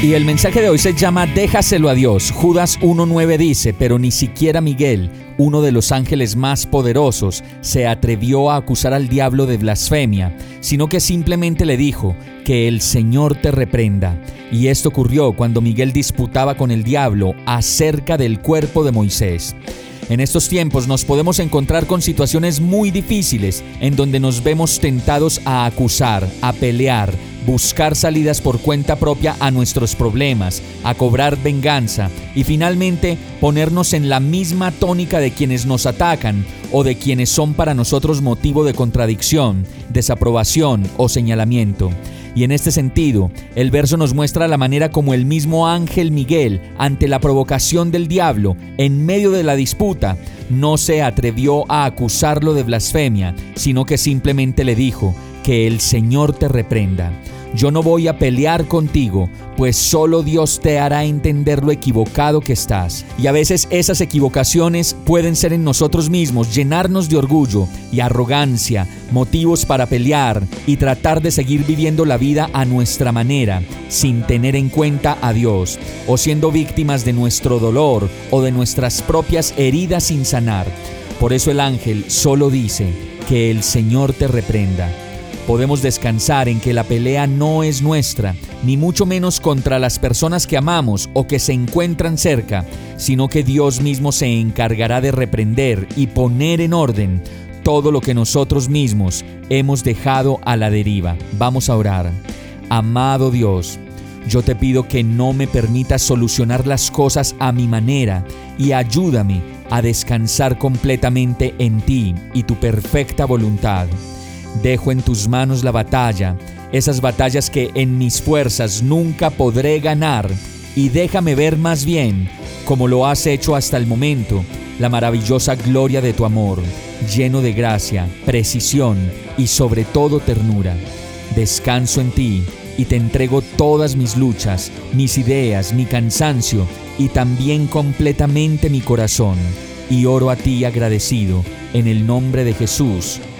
Y el mensaje de hoy se llama Déjaselo a Dios. Judas 1.9 dice, pero ni siquiera Miguel, uno de los ángeles más poderosos, se atrevió a acusar al diablo de blasfemia, sino que simplemente le dijo, que el Señor te reprenda. Y esto ocurrió cuando Miguel disputaba con el diablo acerca del cuerpo de Moisés. En estos tiempos nos podemos encontrar con situaciones muy difíciles en donde nos vemos tentados a acusar, a pelear, buscar salidas por cuenta propia a nuestros problemas, a cobrar venganza y finalmente ponernos en la misma tónica de quienes nos atacan o de quienes son para nosotros motivo de contradicción, desaprobación o señalamiento. Y en este sentido, el verso nos muestra la manera como el mismo ángel Miguel, ante la provocación del diablo, en medio de la disputa, no se atrevió a acusarlo de blasfemia, sino que simplemente le dijo, que el Señor te reprenda. Yo no voy a pelear contigo, pues solo Dios te hará entender lo equivocado que estás. Y a veces esas equivocaciones pueden ser en nosotros mismos, llenarnos de orgullo y arrogancia, motivos para pelear y tratar de seguir viviendo la vida a nuestra manera, sin tener en cuenta a Dios, o siendo víctimas de nuestro dolor o de nuestras propias heridas sin sanar. Por eso el ángel solo dice, que el Señor te reprenda. Podemos descansar en que la pelea no es nuestra, ni mucho menos contra las personas que amamos o que se encuentran cerca, sino que Dios mismo se encargará de reprender y poner en orden todo lo que nosotros mismos hemos dejado a la deriva. Vamos a orar. Amado Dios, yo te pido que no me permitas solucionar las cosas a mi manera y ayúdame a descansar completamente en ti y tu perfecta voluntad. Dejo en tus manos la batalla, esas batallas que en mis fuerzas nunca podré ganar, y déjame ver más bien, como lo has hecho hasta el momento, la maravillosa gloria de tu amor, lleno de gracia, precisión y sobre todo ternura. Descanso en ti y te entrego todas mis luchas, mis ideas, mi cansancio y también completamente mi corazón. Y oro a ti agradecido, en el nombre de Jesús.